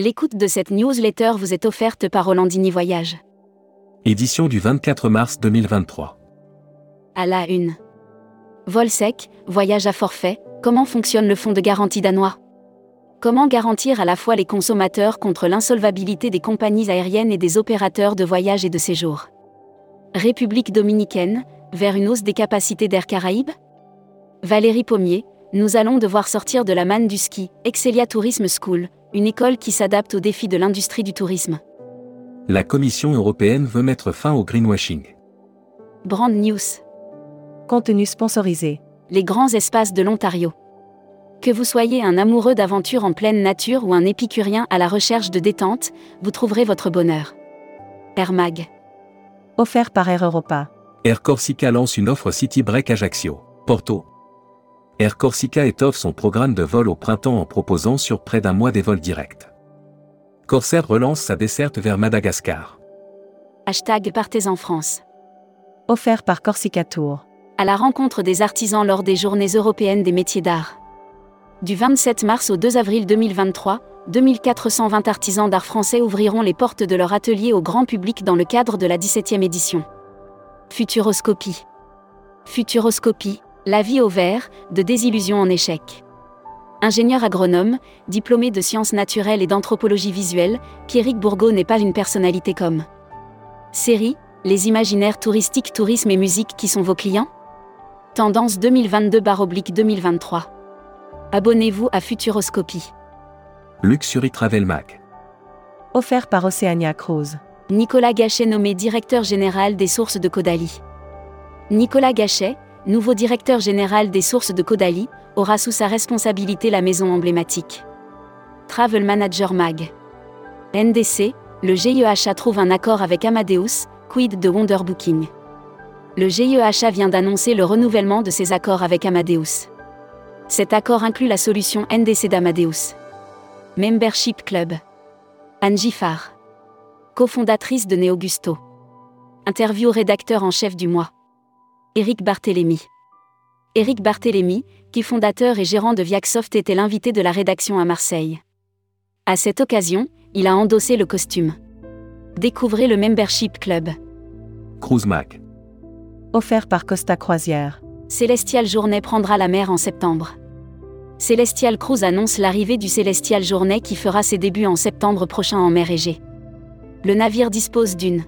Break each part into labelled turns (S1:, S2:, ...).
S1: L'écoute de cette newsletter vous est offerte par Rolandini Voyage.
S2: Édition du 24 mars 2023.
S1: À la une. Vol sec, voyage à forfait, comment fonctionne le fonds de garantie danois? Comment garantir à la fois les consommateurs contre l'insolvabilité des compagnies aériennes et des opérateurs de voyage et de séjour? République dominicaine, vers une hausse des capacités d'Air Caraïbes? Valérie Pommier, nous allons devoir sortir de la manne du ski, Excelia Tourism School, une école qui s'adapte aux défis de l'industrie du tourisme.
S2: La Commission européenne veut mettre fin au greenwashing.
S1: Brand News.
S3: Contenu sponsorisé.
S1: Les grands espaces de l'Ontario. Que vous soyez un amoureux d'aventure en pleine nature ou un épicurien à la recherche de détente, vous trouverez votre bonheur. Air Mag.
S3: Offert par Air Europa.
S2: Air Corsica lance une offre City Break Ajaccio, Porto. Air Corsica étoffe son programme de vol au printemps en proposant sur près d'un mois des vols directs. Corsair relance sa desserte vers Madagascar.
S1: Hashtag Partez en France.
S3: Offert par Corsica Tour.
S1: À la rencontre des artisans lors des Journées européennes des métiers d'art. Du 27 mars au 2 avril 2023, 2420 artisans d'art français ouvriront les portes de leur atelier au grand public dans le cadre de la 17e édition. Futuroscopie. Futuroscopie, la vie au vert, de désillusion en échec. Ingénieur agronome, diplômé de sciences naturelles et d'anthropologie visuelle, Pierrick Bourgault n'est pas une personnalité comme. Série, les imaginaires touristiques, tourisme et musique qui sont vos clients? Tendance 2022-2023. Abonnez-vous à Futuroscopie.
S2: Luxury Travel Mag.
S3: Offert par Oceania Cruise.
S1: Nicolas Gachet nommé directeur général des sources de Caudalie. Nicolas Gachet, nouveau directeur général des sources de Caudalie, aura sous sa responsabilité la maison emblématique. Travel Manager Mag. NDC, le GIEHA trouve un accord avec Amadeus, quid de Wonder Booking. Le GIEHA vient d'annoncer le renouvellement de ses accords avec Amadeus. Cet accord inclut la solution NDC d'Amadeus. Membership Club. Angie Farr. Cofondatrice de Neogusto. Interview rédacteur en chef du mois. Éric Barthélémy. Éric Barthélémy, qui fondateur et gérant de Viacsoft était l'invité de la rédaction à Marseille. À cette occasion, il a endossé le costume. Découvrez le Membership Club.
S2: Cruise Mag.
S3: Offert par Costa Croisière.
S1: Célestial Journée prendra la mer en septembre. Celestial Cruise annonce l'arrivée du Celestial Journée qui fera ses débuts en septembre prochain en mer Égée. Le navire dispose d'une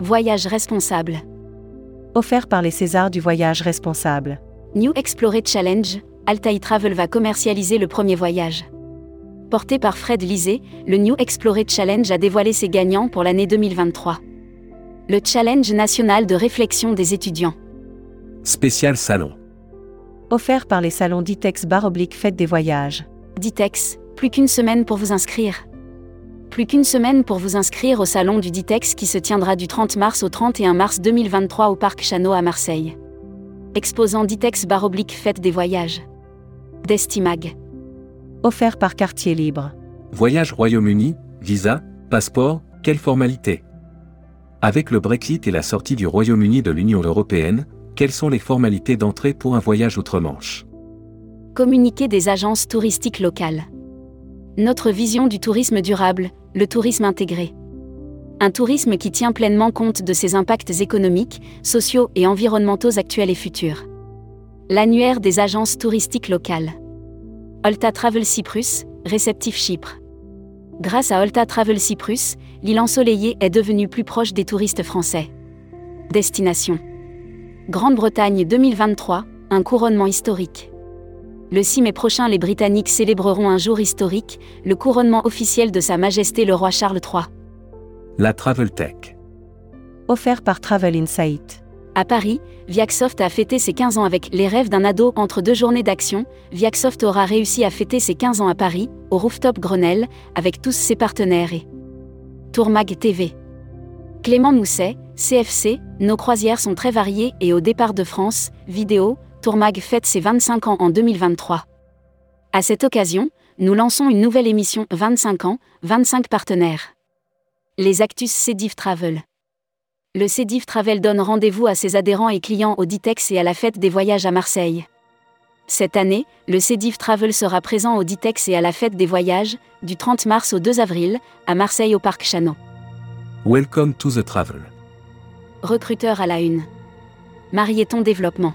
S1: voyage responsable.
S3: Offert par les Césars du voyage responsable.
S1: New Explorer Challenge, Altaï Travel va commercialiser le premier voyage. Porté par Fred Lisée, le New Explorer Challenge a dévoilé ses gagnants pour l'année 2023. Le Challenge national de réflexion des étudiants.
S2: Spécial salon.
S3: Offert par les salons Ditex Bar Oblique Fête des Voyages.
S1: Ditex, plus qu'une semaine pour vous inscrire. Plus qu'une semaine pour vous inscrire au salon du Ditex qui se tiendra du 30 mars au 31 mars 2023 au Parc Chano à Marseille. Exposant Ditex Bar Oblique Fête des Voyages. Destimag.
S3: Offert par Quartier Libre.
S2: Voyage Royaume-Uni, visa, passeport, quelle formalité? Avec le Brexit et la sortie du Royaume-Uni de l'Union européenne, quelles sont les formalités d'entrée pour un voyage outre-Manche?
S1: Communiquer des agences touristiques locales. Notre vision du tourisme durable, le tourisme intégré. Un tourisme qui tient pleinement compte de ses impacts économiques, sociaux et environnementaux actuels et futurs. L'annuaire des agences touristiques locales. Olta Travel Cyprus, réceptif Chypre. Grâce à Olta Travel Cyprus, l'île ensoleillée est devenue plus proche des touristes français. Destination. Grande-Bretagne 2023, un couronnement historique. Le 6 mai prochain, les Britanniques célébreront un jour historique, le couronnement officiel de Sa Majesté le roi Charles III.
S2: La Travel Tech.
S3: Offert par Travel Insight.
S1: À Paris, Viacsoft a fêté ses 15 ans avec Les rêves d'un ado entre deux journées d'action. Viacsoft aura réussi à fêter ses 15 ans à Paris, au rooftop Grenelle, avec tous ses partenaires et Tourmag TV. Clément Mousset, CFC, nos croisières sont très variées et au départ de France, vidéo, Tourmag fête ses 25 ans en 2023. À cette occasion, nous lançons une nouvelle émission 25 ans, 25 partenaires. Les Actus Cédiv Travel. Le Cédiv Travel donne rendez-vous à ses adhérents et clients au Ditex et à la fête des voyages à Marseille. Cette année, le Cediv Travel sera présent au Ditex et à la fête des voyages, du 30 mars au 2 avril, à Marseille au Parc Chano.
S2: Welcome to the travel.
S1: Recruteur à la une. Marieton Développement.